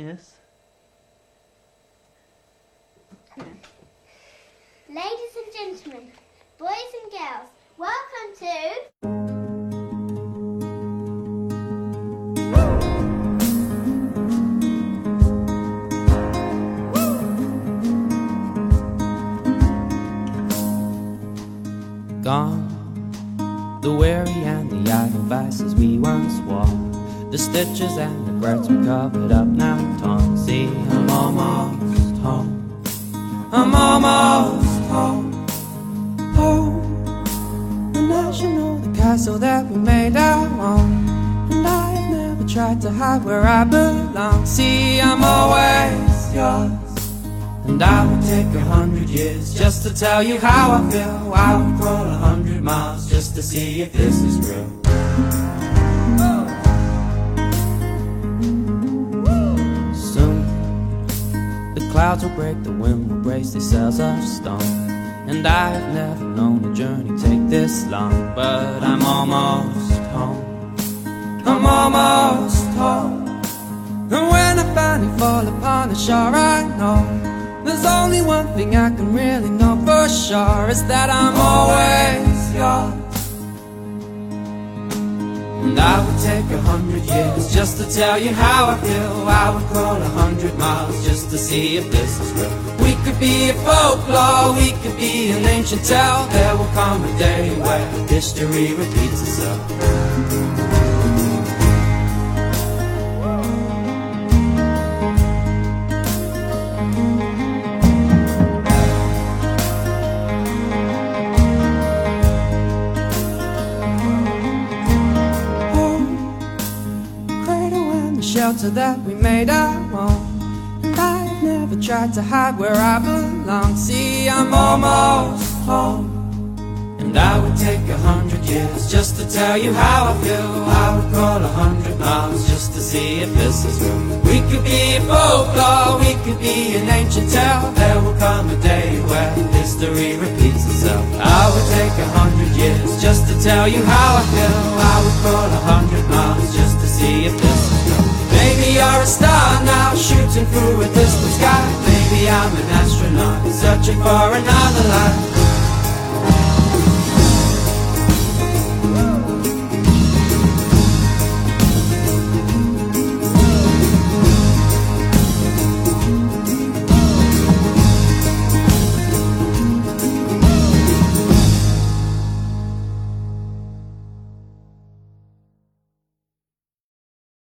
Yes. Ladies and gentlemen, boys and girls, welcome to. Gone, the weary and the idle vices we once wore. The stitches and the breaks were covered up now torn. See, I'm almost home. I'm almost home. Home. And I should know the castle that we made our own. And I've never tried to hide where I belong. See, I'm always yours. And I would take a hundred years just to tell you how I feel. I would crawl a hundred miles just to see if this is real. The clouds will break, the wind will brace these sails of stone. And I have never known a journey take this long, but I'm almost home. I'm almost home. And when I finally fall upon the shore, I know there's only one thing I can really know for sure is that I'm always And I would take a hundred years just to tell you how I feel. I would crawl a hundred miles just to see if this is real. We could be a folklore, we could be an ancient tale. There will come a day where history repeats itself. Shelter that we made our own. And I've never tried to hide where I belong. See, I'm almost home. And I would take a hundred years just to tell you how I feel. I would crawl a hundred miles just to see if this is real. We could be a folklore, we could be an ancient tale. There will come a day where history repeats itself. I would take a hundred years just to tell you how I feel. I would crawl a hundred miles just to see if this Maybe you're a star now, shooting through a distant sky. Maybe I'm an astronaut, searching for another life.